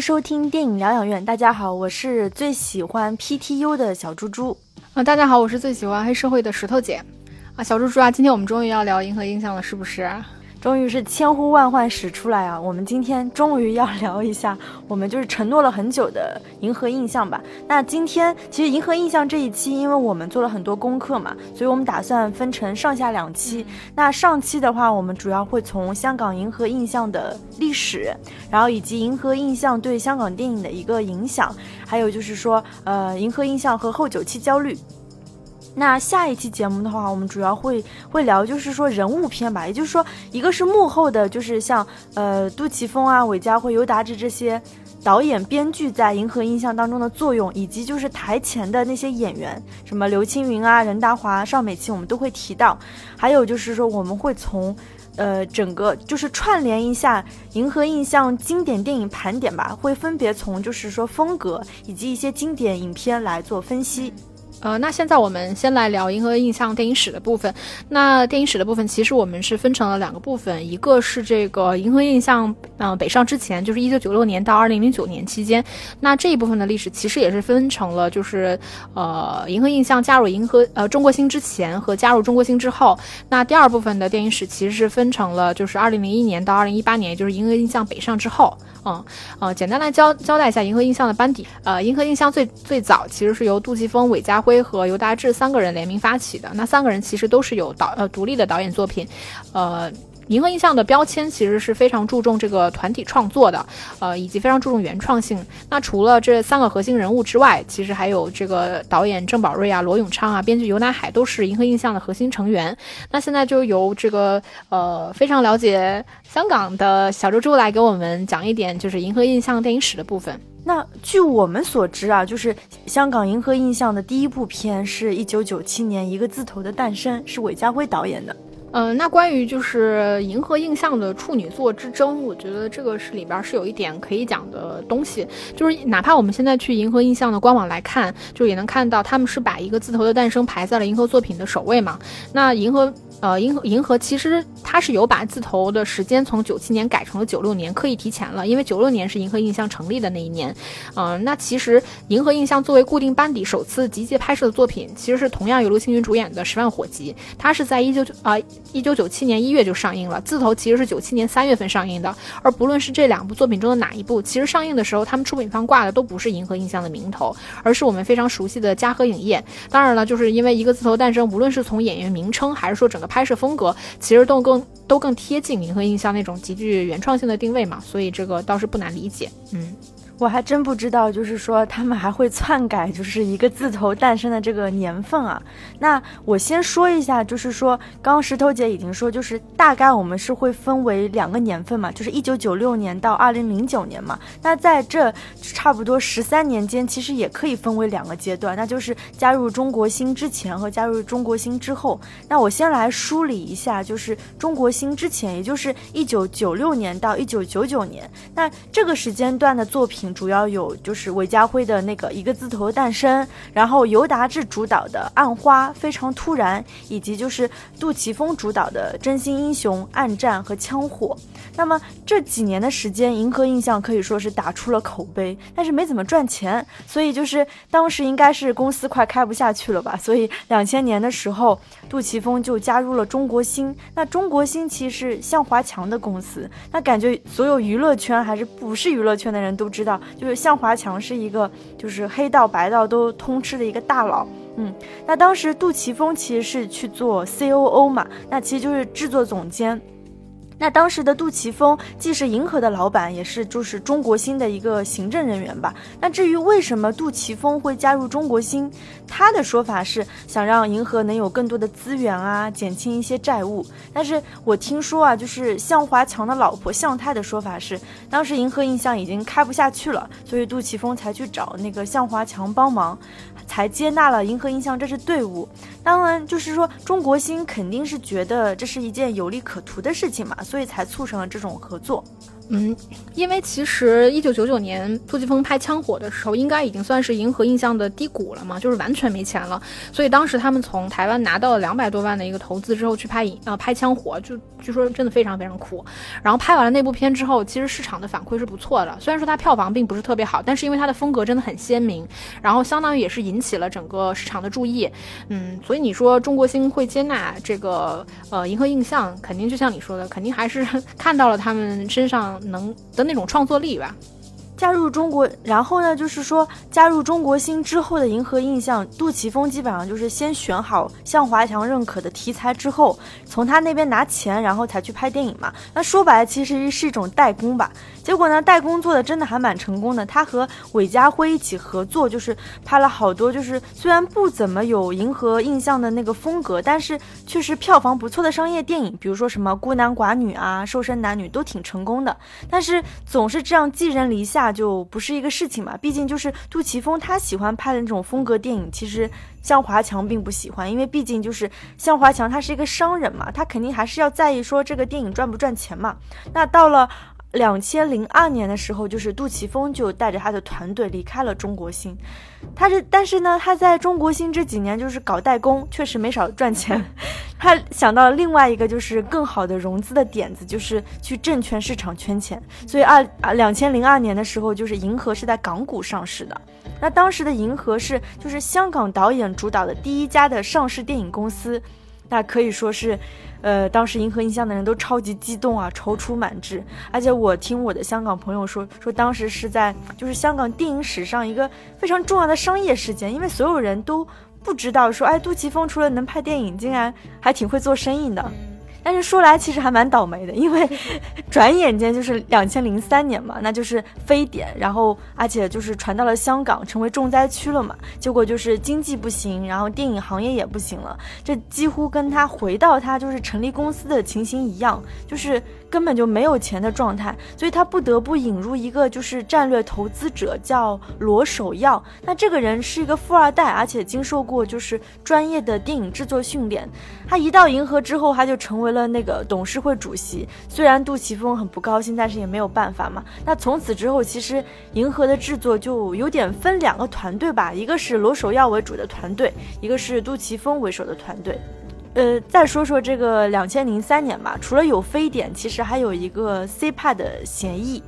收听电影疗养院。大家好，我是最喜欢 PTU 的小猪猪。啊，大家好，我是最喜欢黑社会的石头姐。啊，小猪猪啊，今天我们终于要聊银河印象了，是不是？终于是千呼万唤始出来啊！我们今天终于要聊一下，我们就是承诺了很久的银河印象吧。那今天其实银河印象这一期，因为我们做了很多功课嘛，所以我们打算分成上下两期。那上期的话，我们主要会从香港银河印象的历史，然后以及银河印象对香港电影的一个影响，还有就是说，呃，银河印象和后九七焦虑。那下一期节目的话，我们主要会会聊，就是说人物篇吧，也就是说，一个是幕后的，就是像呃杜琪峰啊、韦家辉、尤达志这些导演、编剧在银河印象当中的作用，以及就是台前的那些演员，什么刘青云啊、任达华、邵美琪，我们都会提到。还有就是说，我们会从呃整个就是串联一下银河印象经典电影盘点吧，会分别从就是说风格以及一些经典影片来做分析。呃，那现在我们先来聊银河印象电影史的部分。那电影史的部分，其实我们是分成了两个部分，一个是这个银河印象，嗯，北上之前，就是一九九六年到二零零九年期间。那这一部分的历史，其实也是分成了，就是呃，银河印象加入银河呃中国星之前和加入中国星之后。那第二部分的电影史，其实是分成了，就是二零零一年到二零一八年，就是银河印象北上之后。嗯，呃，简单来交交代一下银河印象的班底。呃，银河印象最最早其实是由杜琪峰、韦家辉辉和尤达志三个人联名发起的。那三个人其实都是有导呃独立的导演作品，呃。银河印象的标签其实是非常注重这个团体创作的，呃，以及非常注重原创性。那除了这三个核心人物之外，其实还有这个导演郑宝瑞啊、罗永昌啊、编剧尤乃海都是银河印象的核心成员。那现在就由这个呃非常了解香港的小猪猪来给我们讲一点，就是银河印象电影史的部分。那据我们所知啊，就是香港银河印象的第一部片是一九九七年《一个字头的诞生》，是韦家辉导演的。嗯，那关于就是银河印象的处女作之争，我觉得这个是里边是有一点可以讲的东西，就是哪怕我们现在去银河印象的官网来看，就也能看到他们是把一个字头的诞生排在了银河作品的首位嘛。那银河。呃，银河银河其实它是有把字头的时间从九七年改成了九六年，刻意提前了，因为九六年是银河印象成立的那一年。嗯，那其实银河印象作为固定班底首次集结拍摄的作品，其实是同样由刘青云主演的《十万火急》，它是在一九九啊一九九七年一月就上映了。字头其实是九七年三月份上映的，而不论是这两部作品中的哪一部，其实上映的时候他们出品方挂的都不是银河印象的名头，而是我们非常熟悉的嘉禾影业。当然了，就是因为一个字头诞生，无论是从演员名称还是说整个。拍摄风格其实都更都更贴近银河印象那种极具原创性的定位嘛，所以这个倒是不难理解，嗯。我还真不知道，就是说他们还会篡改，就是一个字头诞生的这个年份啊。那我先说一下，就是说刚刚石头姐已经说，就是大概我们是会分为两个年份嘛，就是一九九六年到二零零九年嘛。那在这差不多十三年间，其实也可以分为两个阶段，那就是加入中国星之前和加入中国星之后。那我先来梳理一下，就是中国星之前，也就是一九九六年到一九九九年，那这个时间段的作品。主要有就是韦家辉的那个一个字头诞生，然后尤达志主导的暗花非常突然，以及就是杜琪峰主导的真心英雄暗战和枪火。那么这几年的时间，银河印象可以说是打出了口碑，但是没怎么赚钱，所以就是当时应该是公司快开不下去了吧。所以两千年的时候，杜琪峰就加入了中国星。那中国星其实是向华强的公司，那感觉所有娱乐圈还是不是娱乐圈的人都知道。就是向华强是一个，就是黑道白道都通吃的一个大佬，嗯，那当时杜琪峰其实是去做 C O O 嘛，那其实就是制作总监。那当时的杜琪峰既是银河的老板，也是就是中国星的一个行政人员吧。那至于为什么杜琪峰会加入中国星，他的说法是想让银河能有更多的资源啊，减轻一些债务。但是我听说啊，就是向华强的老婆向太的说法是，当时银河印象已经开不下去了，所以杜琪峰才去找那个向华强帮忙，才接纳了银河印象这支队伍。当然，就是说中国星肯定是觉得这是一件有利可图的事情嘛。所以才促成了这种合作。嗯，因为其实一九九九年杜琪峰拍《枪火》的时候，应该已经算是银河印象的低谷了嘛，就是完全没钱了。所以当时他们从台湾拿到了两百多万的一个投资之后，去拍影呃拍《枪火》，就据说真的非常非常苦。然后拍完了那部片之后，其实市场的反馈是不错的。虽然说它票房并不是特别好，但是因为它的风格真的很鲜明，然后相当于也是引起了整个市场的注意。嗯，所以你说中国星会接纳这个呃银河印象，肯定就像你说的，肯定还是看到了他们身上。能的那种创作力吧。加入中国，然后呢，就是说加入中国星之后的银河印象，杜琪峰基本上就是先选好向华强认可的题材之后，从他那边拿钱，然后才去拍电影嘛。那说白了，其实是一种代工吧。结果呢，代工做的真的还蛮成功的。他和韦家辉一起合作，就是拍了好多，就是虽然不怎么有银河印象的那个风格，但是确实票房不错的商业电影，比如说什么孤男寡女啊、瘦身男女都挺成功的。但是总是这样寄人篱下就不是一个事情嘛。毕竟就是杜琪峰他喜欢拍的那种风格电影，其实向华强并不喜欢，因为毕竟就是向华强他是一个商人嘛，他肯定还是要在意说这个电影赚不赚钱嘛。那到了。两千零二年的时候，就是杜琪峰就带着他的团队离开了中国星。他是，但是呢，他在中国星这几年就是搞代工，确实没少赚钱。他想到了另外一个就是更好的融资的点子，就是去证券市场圈钱。所以二啊，两千零二年的时候，就是银河是在港股上市的。那当时的银河是就是香港导演主导的第一家的上市电影公司，那可以说是。呃，当时银河印象的人都超级激动啊，踌躇满志。而且我听我的香港朋友说，说当时是在就是香港电影史上一个非常重要的商业事件，因为所有人都不知道说，哎，杜琪峰除了能拍电影，竟然还挺会做生意的。但是说来其实还蛮倒霉的，因为 转眼间就是两千零三年嘛，那就是非典，然后而且就是传到了香港，成为重灾区了嘛。结果就是经济不行，然后电影行业也不行了，这几乎跟他回到他就是成立公司的情形一样，就是。根本就没有钱的状态，所以他不得不引入一个就是战略投资者，叫罗守耀。那这个人是一个富二代，而且经受过就是专业的电影制作训练。他一到银河之后，他就成为了那个董事会主席。虽然杜琪峰很不高兴，但是也没有办法嘛。那从此之后，其实银河的制作就有点分两个团队吧，一个是罗守耀为主的团队，一个是杜琪峰为首的团队。呃，再说说这个两千零三年吧，除了有非典，其实还有一个 CPA 的协议，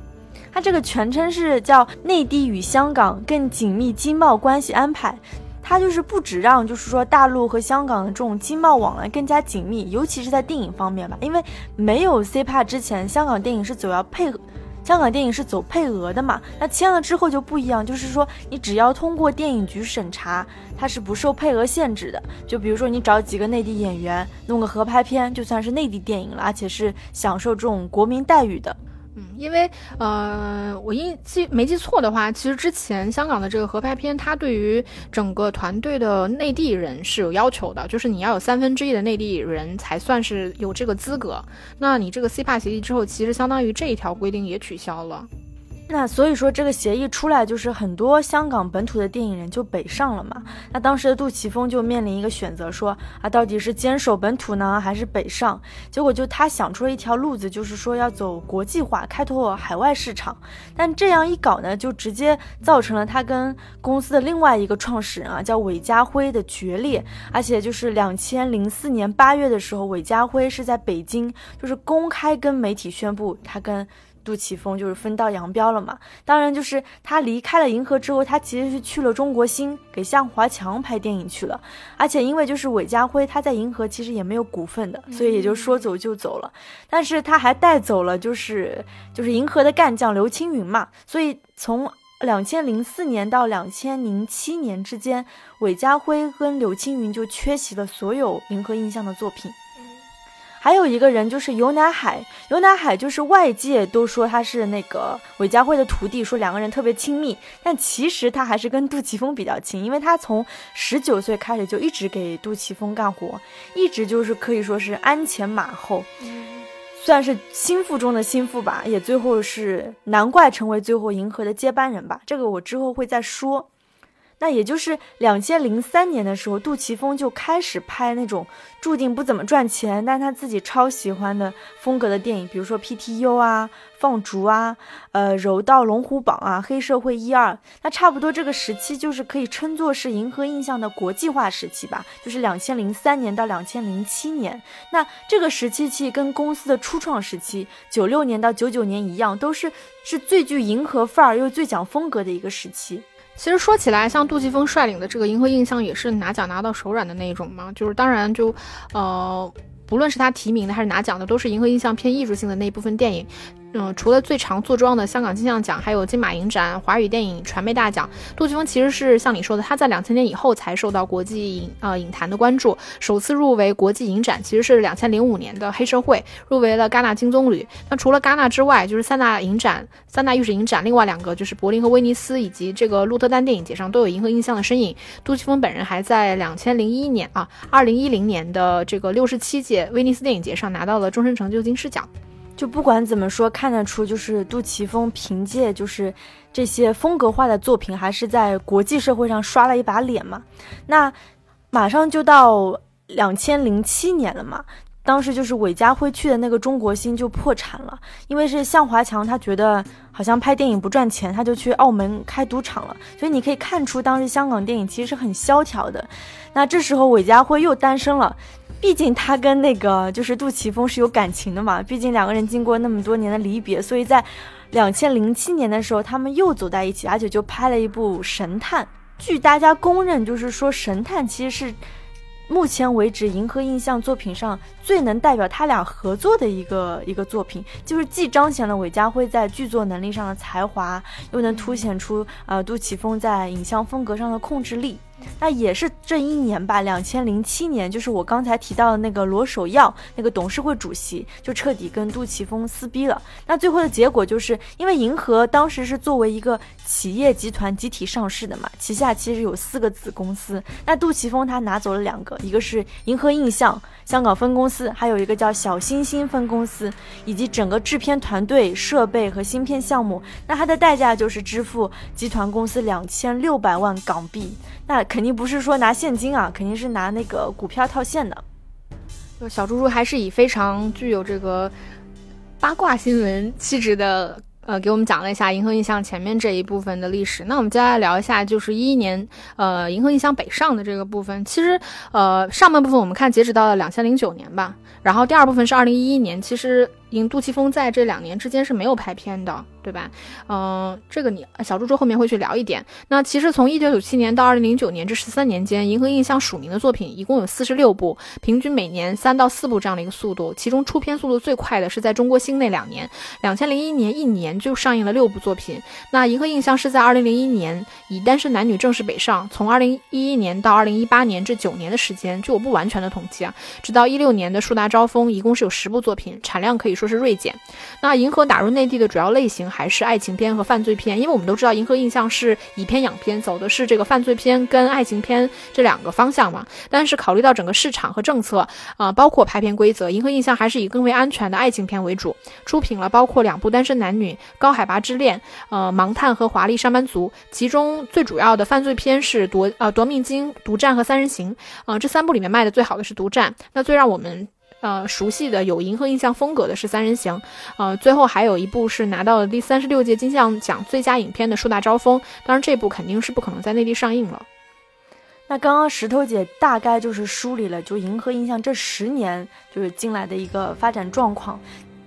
它这个全称是叫内地与香港更紧密经贸关系安排，它就是不止让就是说大陆和香港的这种经贸往来更加紧密，尤其是在电影方面吧，因为没有 CPA 之前，香港电影是主要配合。香港电影是走配额的嘛？那签了之后就不一样，就是说你只要通过电影局审查，它是不受配额限制的。就比如说你找几个内地演员弄个合拍片，就算是内地电影了，而且是享受这种国民待遇的。嗯，因为呃，我印记没记错的话，其实之前香港的这个合拍片，它对于整个团队的内地人是有要求的，就是你要有三分之一的内地人才算是有这个资格。那你这个 CPA 协议之后，其实相当于这一条规定也取消了。那所以说，这个协议出来，就是很多香港本土的电影人就北上了嘛。那当时的杜琪峰就面临一个选择，说啊，到底是坚守本土呢，还是北上？结果就他想出了一条路子，就是说要走国际化，开拓海外市场。但这样一搞呢，就直接造成了他跟公司的另外一个创始人啊，叫韦家辉的决裂。而且就是两千零四年八月的时候，韦家辉是在北京，就是公开跟媒体宣布他跟。杜琪峰就是分道扬镳了嘛，当然就是他离开了银河之后，他其实是去了中国星给向华强拍电影去了，而且因为就是韦家辉他在银河其实也没有股份的，所以也就说走就走了，但是他还带走了就是就是银河的干将刘青云嘛，所以从两千零四年到两千零七年之间，韦家辉跟刘青云就缺席了所有银河印象的作品。还有一个人就是尤南海，尤南海就是外界都说他是那个韦家辉的徒弟，说两个人特别亲密，但其实他还是跟杜琪峰比较亲，因为他从十九岁开始就一直给杜琪峰干活，一直就是可以说是鞍前马后，算是心腹中的心腹吧，也最后是难怪成为最后银河的接班人吧，这个我之后会再说。那也就是两千零三年的时候，杜琪峰就开始拍那种注定不怎么赚钱，但他自己超喜欢的风格的电影，比如说 PTU 啊、放逐啊、呃柔道龙虎榜啊、黑社会一二。那差不多这个时期就是可以称作是银河印象的国际化时期吧，就是两千零三年到两千零七年。那这个时期其实跟公司的初创时期九六年到九九年一样，都是是最具银河范儿又最讲风格的一个时期。其实说起来，像杜琪峰率领的这个银河印象也是拿奖拿到手软的那一种嘛。就是当然就，呃，不论是他提名的还是拿奖的，都是银河印象偏艺术性的那一部分电影。嗯，除了最常坐庄的香港金像奖，还有金马影展、华语电影传媒大奖，杜琪峰其实是像你说的，他在两千年以后才受到国际影呃影坛的关注，首次入围国际影展其实是两千零五年的黑社会，入围了戛纳金棕榈。那除了戛纳之外，就是三大影展、三大预审影展，另外两个就是柏林和威尼斯以及这个鹿特丹电影节上都有银河印象的身影。杜琪峰本人还在两千零一年啊，二零一零年的这个六十七届威尼斯电影节上拿到了终身成就金狮奖。就不管怎么说，看得出就是杜琪峰凭借就是这些风格化的作品，还是在国际社会上刷了一把脸嘛。那马上就到两千零七年了嘛，当时就是韦家辉去的那个中国星就破产了，因为是向华强他觉得好像拍电影不赚钱，他就去澳门开赌场了。所以你可以看出，当时香港电影其实是很萧条的。那这时候韦家辉又单身了。毕竟他跟那个就是杜琪峰是有感情的嘛，毕竟两个人经过那么多年的离别，所以在两千零七年的时候，他们又走在一起，而且就拍了一部《神探》。据大家公认，就是说《神探》其实是目前为止银河印象作品上最能代表他俩合作的一个一个作品，就是既彰显了韦家辉在剧作能力上的才华，又能凸显出呃杜琪峰在影像风格上的控制力。那也是这一年吧，两千零七年，就是我刚才提到的那个罗守耀，那个董事会主席，就彻底跟杜琪峰撕逼了。那最后的结果就是，因为银河当时是作为一个企业集团集体上市的嘛，旗下其实有四个子公司。那杜琪峰他拿走了两个，一个是银河印象香港分公司，还有一个叫小星星分公司，以及整个制片团队、设备和芯片项目。那他的代价就是支付集团公司两千六百万港币。那肯定不是说拿现金啊，肯定是拿那个股票套现的。小猪猪还是以非常具有这个八卦新闻气质的，呃，给我们讲了一下银河印象前面这一部分的历史。那我们接下来聊一下，就是一一年，呃，银河印象北上的这个部分。其实，呃，上半部分我们看截止到了两千零九年吧，然后第二部分是二零一一年。其实。银杜琪峰在这两年之间是没有拍片的，对吧？嗯，这个你小猪猪后面会去聊一点。那其实从一九九七年到二零零九年这十三年间，银河印象署名的作品一共有四十六部，平均每年三到四部这样的一个速度。其中出片速度最快的是在中国星那两年，两千零一年一年就上映了六部作品。那银河印象是在二零零一年以单身男女正式北上，从二零一一年到二零一八年这九年的时间，据我不完全的统计啊，直到一六年的树大招风，一共是有十部作品，产量可以。说是锐减，那银河打入内地的主要类型还是爱情片和犯罪片，因为我们都知道银河印象是以片养片，走的是这个犯罪片跟爱情片这两个方向嘛。但是考虑到整个市场和政策啊，包括拍片规则，银河印象还是以更为安全的爱情片为主，出品了包括两部《单身男女》《高海拔之恋》呃《盲探》和《华丽上班族》，其中最主要的犯罪片是夺呃夺命金、独占和三人行啊，这三部里面卖的最好的是独占，那最让我们。呃，熟悉的有银河印象风格的是《三人行》，呃，最后还有一部是拿到了第三十六届金像奖最佳影片的《树大招风》，当然这部肯定是不可能在内地上映了。那刚刚石头姐大概就是梳理了就银河印象这十年就是进来的一个发展状况。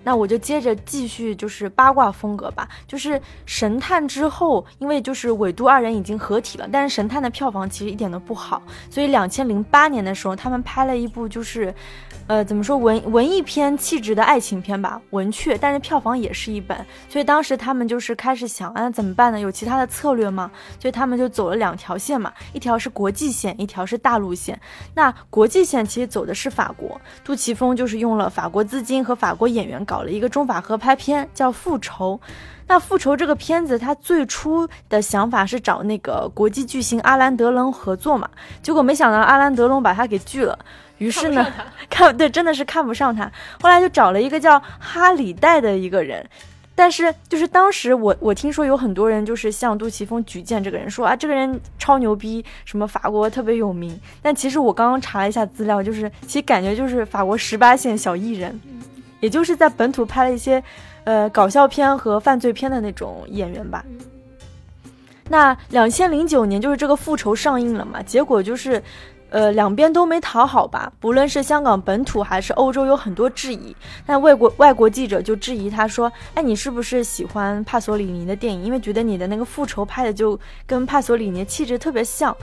那我就接着继续，就是八卦风格吧。就是神探之后，因为就是韦都二人已经合体了，但是神探的票房其实一点都不好，所以两千零八年的时候，他们拍了一部就是，呃，怎么说文文艺片气质的爱情片吧，文雀，但是票房也是一本。所以当时他们就是开始想，啊，怎么办呢？有其他的策略吗？所以他们就走了两条线嘛，一条是国际线，一条是大陆线。那国际线其实走的是法国，杜琪峰就是用了法国资金和法国演员搞。搞了一个中法合拍片，叫《复仇》。那《复仇》这个片子，他最初的想法是找那个国际巨星阿兰·德隆合作嘛，结果没想到阿兰·德隆把他给拒了。于是呢，看对，真的是看不上他。后来就找了一个叫哈里戴的一个人。但是就是当时我我听说有很多人就是向杜琪峰举荐这个人，说啊这个人超牛逼，什么法国特别有名。但其实我刚刚查了一下资料，就是其实感觉就是法国十八线小艺人，也就是在本土拍了一些呃搞笑片和犯罪片的那种演员吧。那两千零九年就是这个复仇上映了嘛，结果就是。呃，两边都没讨好吧？不论是香港本土还是欧洲，有很多质疑。那外国外国记者就质疑他说：“哎，你是不是喜欢帕索里尼的电影？因为觉得你的那个复仇拍的就跟帕索里尼气质特别像。”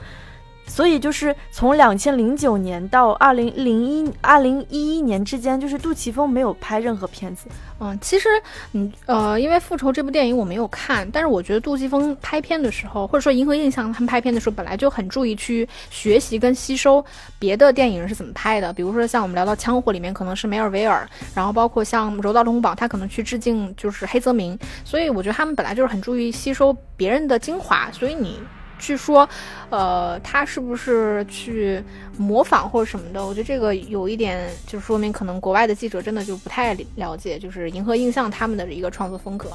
所以就是从两千零九年到二零零一二零一一年之间，就是杜琪峰没有拍任何片子。嗯，其实，嗯呃，因为《复仇》这部电影我没有看，但是我觉得杜琪峰拍片的时候，或者说银河印象他们拍片的时候，本来就很注意去学习跟吸收别的电影人是怎么拍的。比如说像我们聊到《枪火》里面可能是梅尔维尔，然后包括像《柔道龙宝》，他可能去致敬就是黑泽明。所以我觉得他们本来就是很注意吸收别人的精华。所以你。据说，呃，他是不是去模仿或者什么的？我觉得这个有一点，就说明可能国外的记者真的就不太了解，就是银河映像他们的一个创作风格。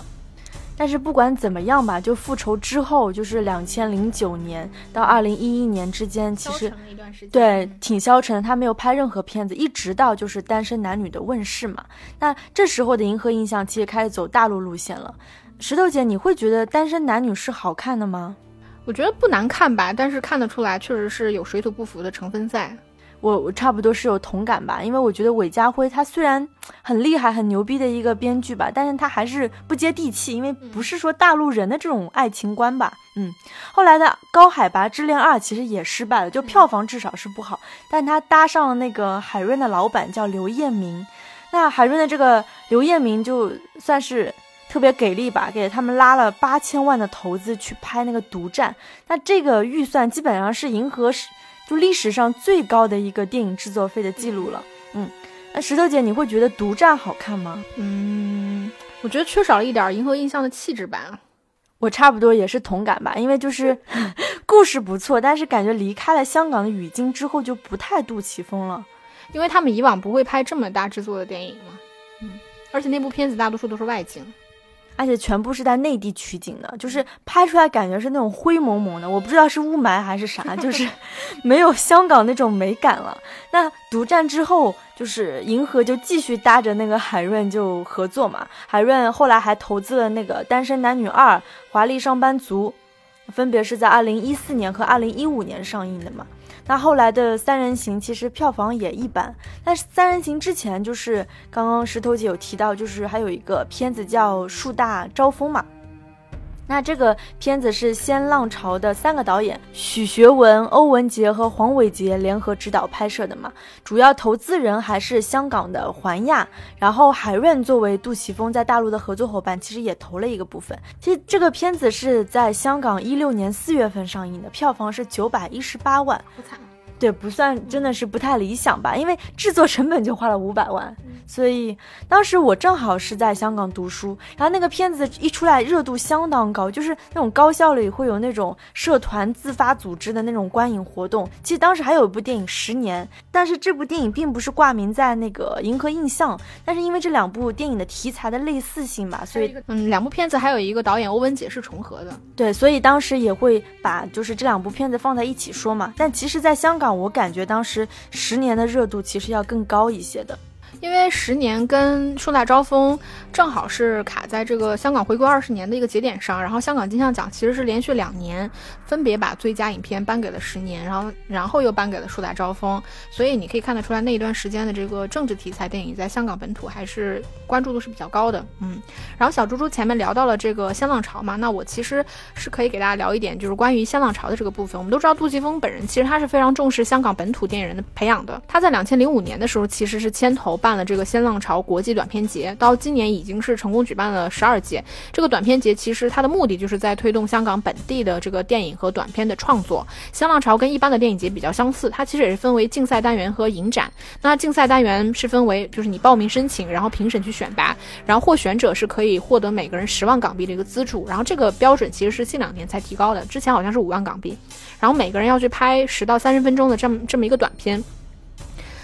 但是不管怎么样吧，就复仇之后，就是两千零九年到二零一一年之间，其实对挺消沉的，他没有拍任何片子，一直到就是单身男女的问世嘛。那这时候的银河印象其实开始走大陆路线了。石头姐，你会觉得单身男女是好看的吗？我觉得不难看吧，但是看得出来确实是有水土不服的成分在。我我差不多是有同感吧，因为我觉得韦家辉他虽然很厉害、很牛逼的一个编剧吧，但是他还是不接地气，因为不是说大陆人的这种爱情观吧。嗯，后来的《高海拔之恋二》其实也失败了，就票房至少是不好，但他搭上了那个海润的老板叫刘彦明，那海润的这个刘彦明就算是。特别给力吧，给他们拉了八千万的投资去拍那个独占，那这个预算基本上是银河史就历史上最高的一个电影制作费的记录了。嗯，那石头姐，你会觉得独占好看吗？嗯，我觉得缺少了一点银河印象的气质吧。我差不多也是同感吧，因为就是 故事不错，但是感觉离开了香港的语境之后就不太杜琪峰了，因为他们以往不会拍这么大制作的电影嘛。嗯，而且那部片子大多数都是外景。而且全部是在内地取景的，就是拍出来感觉是那种灰蒙蒙的，我不知道是雾霾还是啥，就是 没有香港那种美感了。那独占之后，就是银河就继续搭着那个海润就合作嘛，海润后来还投资了那个《单身男女二》《华丽上班族》，分别是在二零一四年和二零一五年上映的嘛。那后来的三人行其实票房也一般，但是三人行之前就是刚刚石头姐有提到，就是还有一个片子叫《树大招风》嘛。那这个片子是先浪潮的三个导演许学文、欧文杰和黄伟杰联合执导拍摄的嘛，主要投资人还是香港的环亚，然后海润作为杜琪峰在大陆的合作伙伴，其实也投了一个部分。其实这个片子是在香港一六年四月份上映的，票房是九百一十八万，对，不算真的是不太理想吧，因为制作成本就花了五百万，所以当时我正好是在香港读书，然后那个片子一出来热度相当高，就是那种高校里会有那种社团自发组织的那种观影活动。其实当时还有一部电影《十年》，但是这部电影并不是挂名在那个银河印象，但是因为这两部电影的题材的类似性吧，所以嗯，两部片子还有一个导演欧文杰是重合的，对，所以当时也会把就是这两部片子放在一起说嘛。但其实，在香港。我感觉当时十年的热度其实要更高一些的。因为十年跟树大招风正好是卡在这个香港回归二十年的一个节点上，然后香港金像奖其实是连续两年分别把最佳影片颁给了十年，然后然后又颁给了树大招风，所以你可以看得出来那一段时间的这个政治题材电影在香港本土还是关注度是比较高的，嗯。然后小猪猪前面聊到了这个新浪潮嘛，那我其实是可以给大家聊一点，就是关于新浪潮的这个部分。我们都知道杜琪峰本人其实他是非常重视香港本土电影人的培养的，他在两千零五年的时候其实是牵头办。了这个新浪潮国际短片节，到今年已经是成功举办了十二届。这个短片节其实它的目的就是在推动香港本地的这个电影和短片的创作。新浪潮跟一般的电影节比较相似，它其实也是分为竞赛单元和影展。那竞赛单元是分为就是你报名申请，然后评审去选拔，然后获选者是可以获得每个人十万港币的一个资助。然后这个标准其实是近两年才提高的，之前好像是五万港币。然后每个人要去拍十到三十分钟的这么这么一个短片。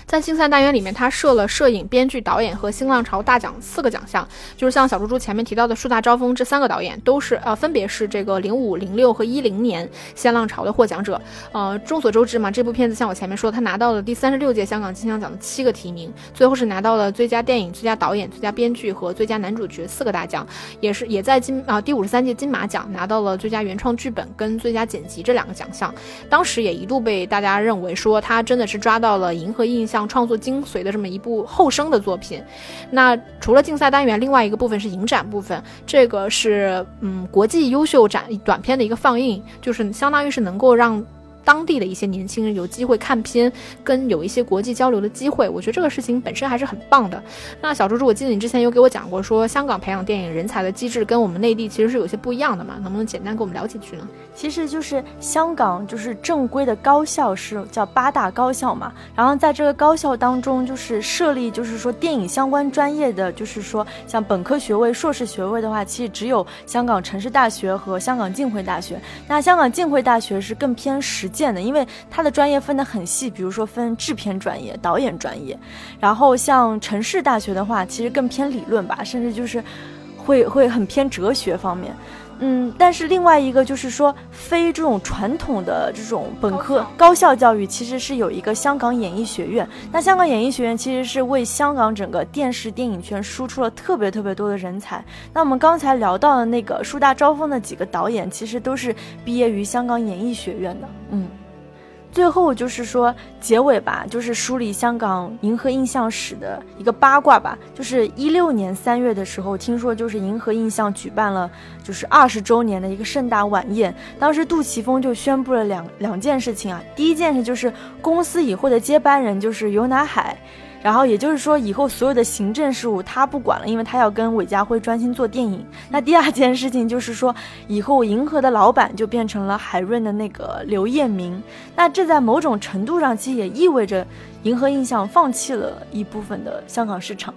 在竞赛单元里面，他设了摄影、编剧、导演和新浪潮大奖四个奖项，就是像小猪猪前面提到的树大招风这三个导演，都是呃分别是这个零五、零六和一零年新浪潮的获奖者。呃，众所周知嘛，这部片子像我前面说，他拿到了第三十六届香港金像奖的七个提名，最后是拿到了最佳电影、最佳导演、最佳编剧和最佳男主角四个大奖，也是也在金啊第五十三届金马奖拿到了最佳原创剧本跟最佳剪辑这两个奖项。当时也一度被大家认为说他真的是抓到了银河印象像创作精髓的这么一部后生的作品。那除了竞赛单元，另外一个部分是影展部分，这个是嗯国际优秀展短片的一个放映，就是相当于是能够让。当地的一些年轻人有机会看片，跟有一些国际交流的机会，我觉得这个事情本身还是很棒的。那小猪猪，我记得你之前有给我讲过，说香港培养电影人才的机制跟我们内地其实是有些不一样的嘛？能不能简单给我们聊几句呢？其实就是香港就是正规的高校是叫八大高校嘛，然后在这个高校当中就是设立就是说电影相关专业的，就是说像本科学位、硕士学位的话，其实只有香港城市大学和香港浸会大学。那香港浸会大学是更偏实。见的，因为他的专业分得很细，比如说分制片专业、导演专业，然后像城市大学的话，其实更偏理论吧，甚至就是会会很偏哲学方面。嗯，但是另外一个就是说，非这种传统的这种本科高校教育，其实是有一个香港演艺学院。那香港演艺学院其实是为香港整个电视电影圈输出了特别特别多的人才。那我们刚才聊到的那个树大招风的几个导演，其实都是毕业于香港演艺学院的。嗯。最后就是说结尾吧，就是梳理香港银河印象史的一个八卦吧。就是一六年三月的时候，听说就是银河印象举办了就是二十周年的一个盛大晚宴。当时杜琪峰就宣布了两两件事情啊，第一件事就是公司以后的接班人就是尤乃海。然后也就是说，以后所有的行政事务他不管了，因为他要跟韦家辉专心做电影。那第二件事情就是说，以后银河的老板就变成了海润的那个刘彦明。那这在某种程度上，其实也意味着银河印象放弃了一部分的香港市场。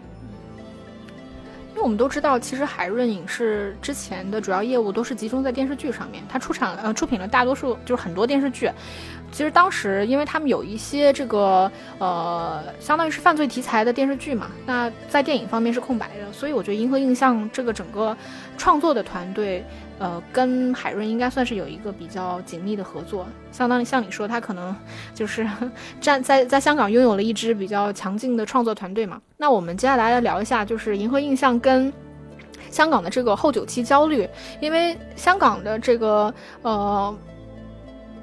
因为我们都知道，其实海润影视之前的主要业务都是集中在电视剧上面，它出产呃出品了大多数就是很多电视剧。其实当时，因为他们有一些这个呃，相当于是犯罪题材的电视剧嘛，那在电影方面是空白的，所以我觉得银河印象这个整个创作的团队，呃，跟海润应该算是有一个比较紧密的合作。相当于像你说，他可能就是 站在在香港拥有了一支比较强劲的创作团队嘛。那我们接下来来聊一下，就是银河印象跟香港的这个后九期焦虑，因为香港的这个呃。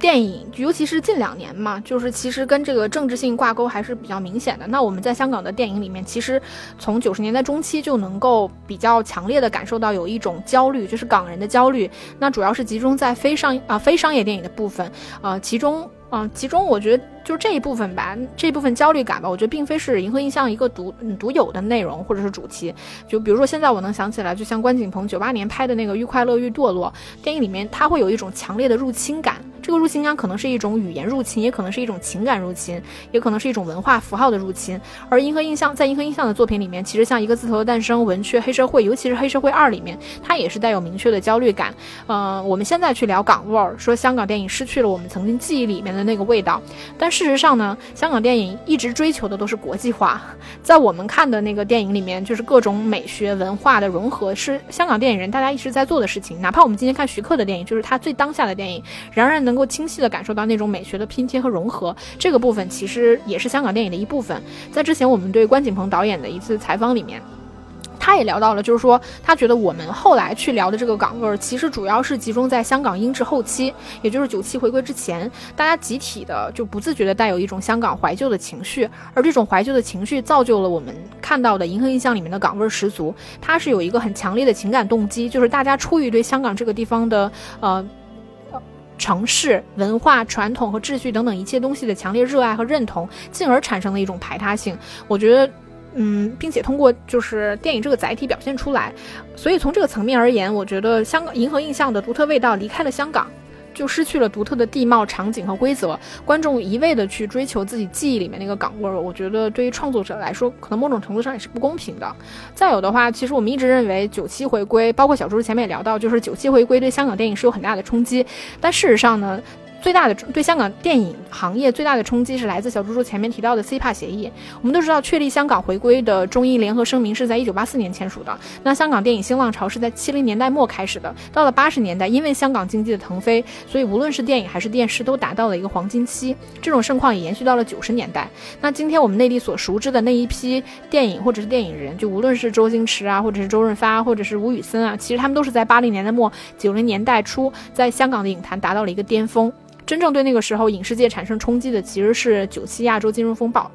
电影，尤其是近两年嘛，就是其实跟这个政治性挂钩还是比较明显的。那我们在香港的电影里面，其实从九十年代中期就能够比较强烈的感受到有一种焦虑，就是港人的焦虑。那主要是集中在非商啊非商业电影的部分，呃，其中。嗯，其中我觉得就这一部分吧，这部分焦虑感吧，我觉得并非是银河印象一个独独有的内容或者是主题。就比如说现在我能想起来，就像关锦鹏九八年拍的那个《愈快乐愈堕落》电影里面，它会有一种强烈的入侵感。这个入侵感可能是一种语言入侵，也可能是一种情感入侵，也可能是一种文化符号的入侵。而银河印象在银河印象的作品里面，其实像一个字头的诞生、文雀、黑社会，尤其是黑社会二里面，它也是带有明确的焦虑感。嗯，我们现在去聊港味儿，说香港电影失去了我们曾经记忆里面的那个味道，但是事实上呢，香港电影一直追求的都是国际化。在我们看的那个电影里面，就是各种美学文化的融合，是香港电影人大家一直在做的事情。哪怕我们今天看徐克的电影，就是他最当下的电影，仍然能。够清晰地感受到那种美学的拼贴和融合，这个部分其实也是香港电影的一部分。在之前我们对关锦鹏导演的一次采访里面，他也聊到了，就是说他觉得我们后来去聊的这个港味儿，其实主要是集中在香港英治后期，也就是九七回归之前，大家集体的就不自觉的带有一种香港怀旧的情绪，而这种怀旧的情绪造就了我们看到的《银河印象》里面的港味儿十足。它是有一个很强烈的情感动机，就是大家出于对香港这个地方的呃。城市文化传统和秩序等等一切东西的强烈热爱和认同，进而产生的一种排他性。我觉得，嗯，并且通过就是电影这个载体表现出来。所以从这个层面而言，我觉得香港银河印象的独特味道离开了香港。就失去了独特的地貌、场景和规则，观众一味的去追求自己记忆里面那个港味儿，我觉得对于创作者来说，可能某种程度上也是不公平的。再有的话，其实我们一直认为九七回归，包括小猪前面也聊到，就是九七回归对香港电影是有很大的冲击，但事实上呢？最大的对香港电影行业最大的冲击是来自小猪猪前面提到的 CPA 协议。我们都知道，确立香港回归的中英联合声明是在一九八四年签署的。那香港电影新浪潮是在七零年代末开始的，到了八十年代，因为香港经济的腾飞，所以无论是电影还是电视都达到了一个黄金期。这种盛况也延续到了九十年代。那今天我们内地所熟知的那一批电影或者是电影人，就无论是周星驰啊，或者是周润发，或者是吴宇森啊，其实他们都是在八零年代末九零年代初，在香港的影坛达到了一个巅峰。真正对那个时候影视界产生冲击的，其实是九七亚洲金融风暴，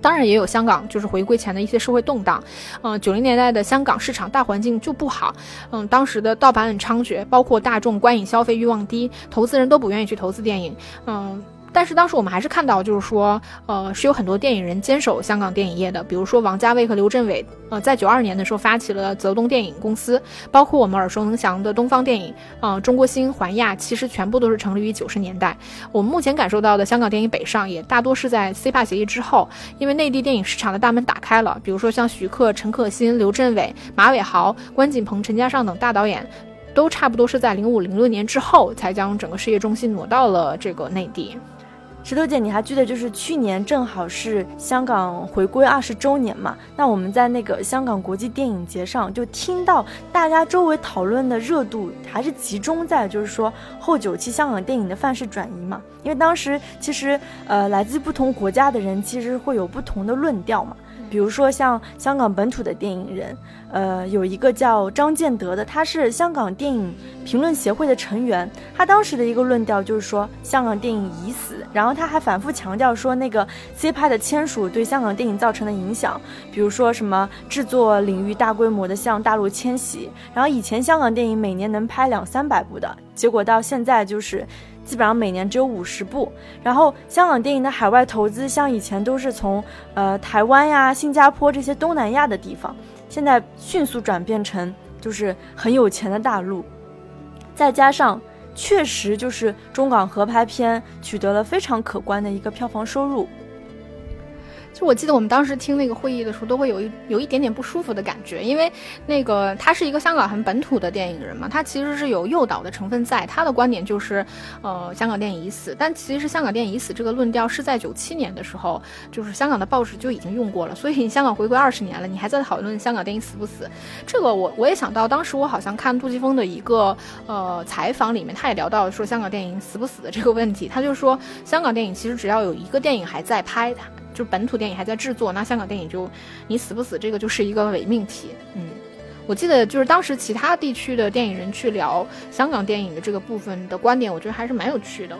当然也有香港就是回归前的一些社会动荡。嗯，九零年代的香港市场大环境就不好，嗯，当时的盗版很猖獗，包括大众观影消费欲望低，投资人都不愿意去投资电影，嗯。但是当时我们还是看到，就是说，呃，是有很多电影人坚守香港电影业的，比如说王家卫和刘镇伟，呃，在九二年的时候发起了泽东电影公司，包括我们耳熟能详的东方电影，呃，中国星、环亚，其实全部都是成立于九十年代。我们目前感受到的香港电影北上，也大多是在 CPA 协议之后，因为内地电影市场的大门打开了，比如说像徐克、陈可辛、刘镇伟、马伟豪、关锦鹏、陈嘉上等大导演，都差不多是在零五零六年之后，才将整个事业重心挪到了这个内地。石头姐，你还记得就是去年正好是香港回归二十周年嘛？那我们在那个香港国际电影节上就听到大家周围讨论的热度还是集中在就是说后九期香港电影的范式转移嘛？因为当时其实呃来自不同国家的人其实会有不同的论调嘛。比如说像香港本土的电影人，呃，有一个叫张建德的，他是香港电影评论协会的成员。他当时的一个论调就是说香港电影已死，然后他还反复强调说那个 C 派的签署对香港电影造成的影响，比如说什么制作领域大规模的向大陆迁徙，然后以前香港电影每年能拍两三百部的，结果到现在就是。基本上每年只有五十部，然后香港电影的海外投资，像以前都是从呃台湾呀、新加坡这些东南亚的地方，现在迅速转变成就是很有钱的大陆，再加上确实就是中港合拍片取得了非常可观的一个票房收入。就我记得我们当时听那个会议的时候，都会有一有一点点不舒服的感觉，因为那个他是一个香港很本土的电影人嘛，他其实是有诱导的成分在。他的观点就是，呃，香港电影已死。但其实香港电影已死这个论调是在九七年的时候，就是香港的报纸就已经用过了。所以香港回归二十年了，你还在讨论香港电影死不死？这个我我也想到，当时我好像看杜琪峰的一个呃采访里面，他也聊到说香港电影死不死的这个问题。他就说，香港电影其实只要有一个电影还在拍它。就本土电影还在制作，那香港电影就你死不死，这个就是一个伪命题。嗯，我记得就是当时其他地区的电影人去聊香港电影的这个部分的观点，我觉得还是蛮有趣的。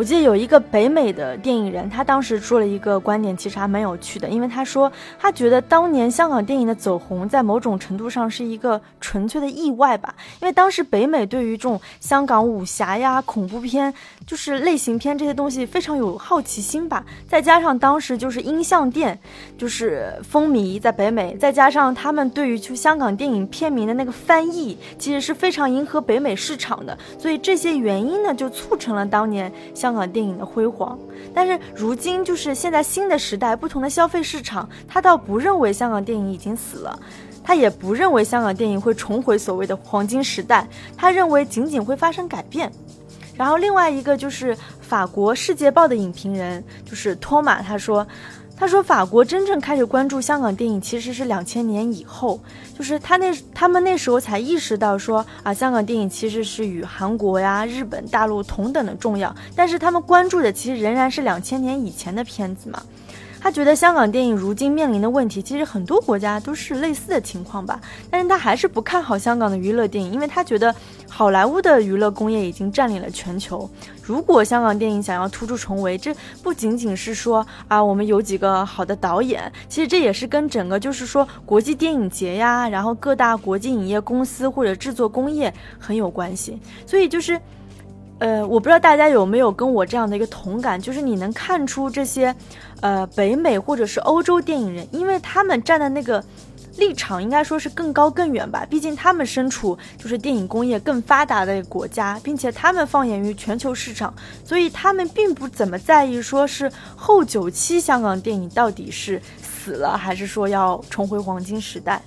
我记得有一个北美的电影人，他当时说了一个观点，其实还蛮有趣的。因为他说，他觉得当年香港电影的走红，在某种程度上是一个纯粹的意外吧。因为当时北美对于这种香港武侠呀、恐怖片，就是类型片这些东西非常有好奇心吧。再加上当时就是音像店就是风靡在北美，再加上他们对于就香港电影片名的那个翻译，其实是非常迎合北美市场的。所以这些原因呢，就促成了当年香。香港电影的辉煌，但是如今就是现在新的时代，不同的消费市场，他倒不认为香港电影已经死了，他也不认为香港电影会重回所谓的黄金时代，他认为仅仅会发生改变。然后另外一个就是法国《世界报》的影评人就是托马，他说。他说，法国真正开始关注香港电影，其实是两千年以后，就是他那他们那时候才意识到说啊，香港电影其实是与韩国呀、日本、大陆同等的重要，但是他们关注的其实仍然是两千年以前的片子嘛。他觉得香港电影如今面临的问题，其实很多国家都是类似的情况吧，但是他还是不看好香港的娱乐电影，因为他觉得好莱坞的娱乐工业已经占领了全球。如果香港电影想要突出重围，这不仅仅是说啊，我们有几个好的导演，其实这也是跟整个就是说国际电影节呀，然后各大国际影业公司或者制作工业很有关系。所以就是。呃，我不知道大家有没有跟我这样的一个同感，就是你能看出这些，呃，北美或者是欧洲电影人，因为他们站在那个立场应该说是更高更远吧，毕竟他们身处就是电影工业更发达的国家，并且他们放眼于全球市场，所以他们并不怎么在意说是后九期香港电影到底是死了，还是说要重回黄金时代。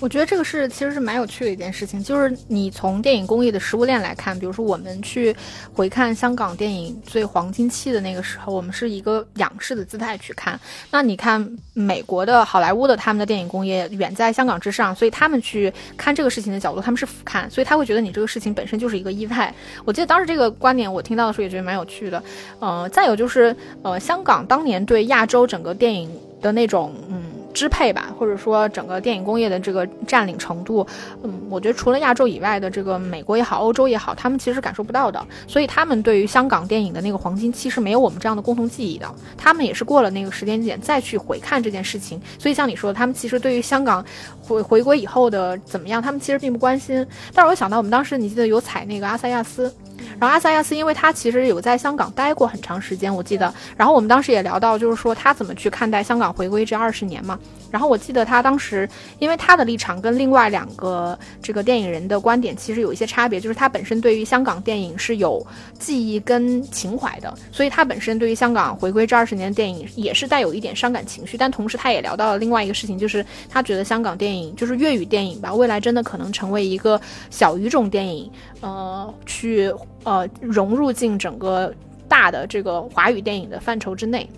我觉得这个是其实是蛮有趣的一件事情，就是你从电影工业的食物链来看，比如说我们去回看香港电影最黄金期的那个时候，我们是一个仰视的姿态去看。那你看美国的好莱坞的他们的电影工业远在香港之上，所以他们去看这个事情的角度，他们是俯瞰，所以他会觉得你这个事情本身就是一个意外。我记得当时这个观点我听到的时候也觉得蛮有趣的。呃，再有就是呃，香港当年对亚洲整个电影的那种嗯。支配吧，或者说整个电影工业的这个占领程度，嗯，我觉得除了亚洲以外的这个美国也好，欧洲也好，他们其实感受不到的。所以他们对于香港电影的那个黄金期是没有我们这样的共同记忆的。他们也是过了那个时间点再去回看这件事情。所以像你说，他们其实对于香港回回归以后的怎么样，他们其实并不关心。但是我想到我们当时，你记得有采那个阿萨亚斯。然后阿萨亚斯，因为他其实有在香港待过很长时间，我记得。然后我们当时也聊到，就是说他怎么去看待香港回归这二十年嘛。然后我记得他当时，因为他的立场跟另外两个这个电影人的观点其实有一些差别，就是他本身对于香港电影是有记忆跟情怀的，所以他本身对于香港回归这二十年的电影也是带有一点伤感情绪。但同时他也聊到了另外一个事情，就是他觉得香港电影就是粤语电影吧，未来真的可能成为一个小语种电影，呃，去。呃，融入进整个大的这个华语电影的范畴之内。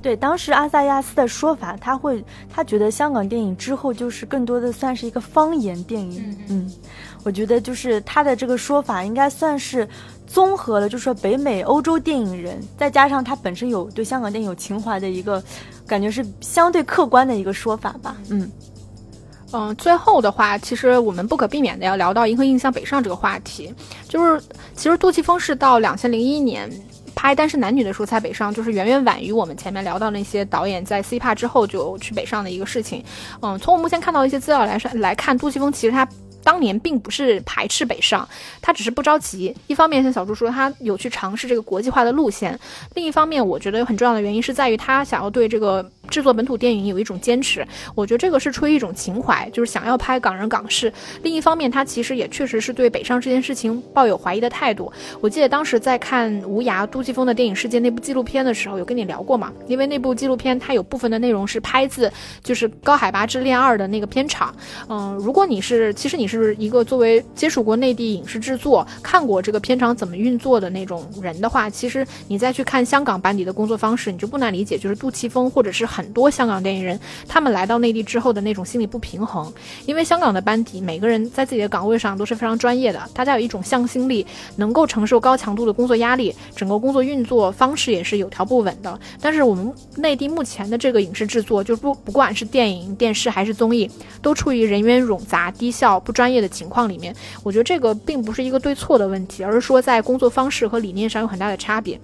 对，当时阿萨亚斯的说法，他会他觉得香港电影之后就是更多的算是一个方言电影。嗯，我觉得就是他的这个说法应该算是综合了，就是说北美、欧洲电影人，再加上他本身有对香港电影有情怀的一个感觉，是相对客观的一个说法吧。嗯。嗯，嗯最后的话，其实我们不可避免的要聊到《银河印象北上》这个话题。就是，其实杜琪峰是到两千零一年拍《单身男女》的时候才北上，就是远远晚于我们前面聊到那些导演在 C 帕之后就去北上的一个事情。嗯，从我目前看到的一些资料来说来看，杜琪峰其实他。当年并不是排斥北上，他只是不着急。一方面，像小朱说，他有去尝试这个国际化的路线；另一方面，我觉得很重要的原因是在于他想要对这个制作本土电影有一种坚持。我觉得这个是出于一种情怀，就是想要拍港人港事。另一方面，他其实也确实是对北上这件事情抱有怀疑的态度。我记得当时在看《无涯》杜琪峰的电影世界那部纪录片的时候，有跟你聊过嘛？因为那部纪录片它有部分的内容是拍自就是《高海拔之恋二》的那个片场。嗯，如果你是，其实你是。是一个作为接触过内地影视制作、看过这个片场怎么运作的那种人的话，其实你再去看香港班底的工作方式，你就不难理解，就是杜琪峰或者是很多香港电影人，他们来到内地之后的那种心理不平衡。因为香港的班底每个人在自己的岗位上都是非常专业的，大家有一种向心力，能够承受高强度的工作压力，整个工作运作方式也是有条不紊的。但是我们内地目前的这个影视制作，就不不管是电影、电视还是综艺，都处于人员冗杂、低效、不专。业的情况里面，我觉得这个并不是一个对错的问题，而是说在工作方式和理念上有很大的差别。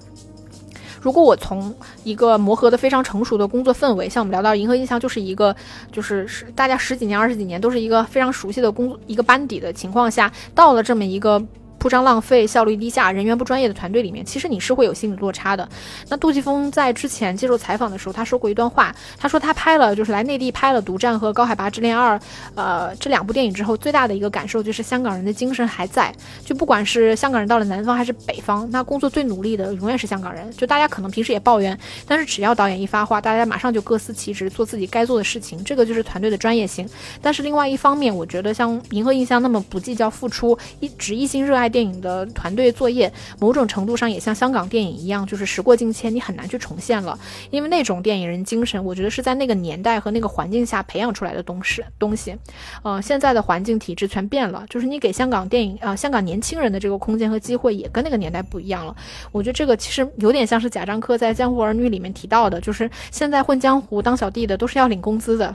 如果我从一个磨合的非常成熟的工作氛围，像我们聊到银河印象，就是一个就是是大家十几年、二十几年都是一个非常熟悉的工一个班底的情况下，到了这么一个。铺张浪费、效率低下、人员不专业的团队里面，其实你是会有心理落差的。那杜琪峰在之前接受采访的时候，他说过一段话，他说他拍了就是来内地拍了《独占》和《高海拔之恋二》，呃，这两部电影之后，最大的一个感受就是香港人的精神还在。就不管是香港人到了南方还是北方，那工作最努力的永远是香港人。就大家可能平时也抱怨，但是只要导演一发话，大家马上就各司其职，做自己该做的事情。这个就是团队的专业性。但是另外一方面，我觉得像银河印象那么不计较付出，一只一心热爱。电影的团队作业，某种程度上也像香港电影一样，就是时过境迁，你很难去重现了。因为那种电影人精神，我觉得是在那个年代和那个环境下培养出来的东西。东西，呃，现在的环境体制全变了，就是你给香港电影啊，香港年轻人的这个空间和机会也跟那个年代不一样了。我觉得这个其实有点像是贾樟柯在《江湖儿女》里面提到的，就是现在混江湖当小弟的都是要领工资的。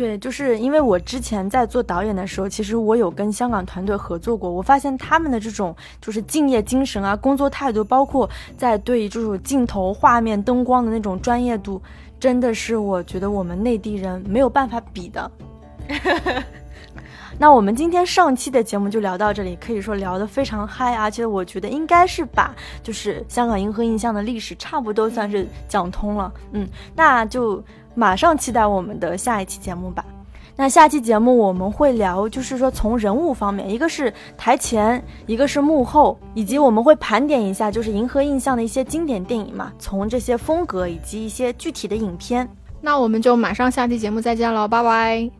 对，就是因为我之前在做导演的时候，其实我有跟香港团队合作过，我发现他们的这种就是敬业精神啊，工作态度，包括在对这种镜头、画面、灯光的那种专业度，真的是我觉得我们内地人没有办法比的。那我们今天上期的节目就聊到这里，可以说聊得非常嗨，而且我觉得应该是把就是香港银河印象的历史差不多算是讲通了。嗯，那就。马上期待我们的下一期节目吧。那下期节目我们会聊，就是说从人物方面，一个是台前，一个是幕后，以及我们会盘点一下，就是银河印象的一些经典电影嘛，从这些风格以及一些具体的影片。那我们就马上下期节目再见了，拜拜。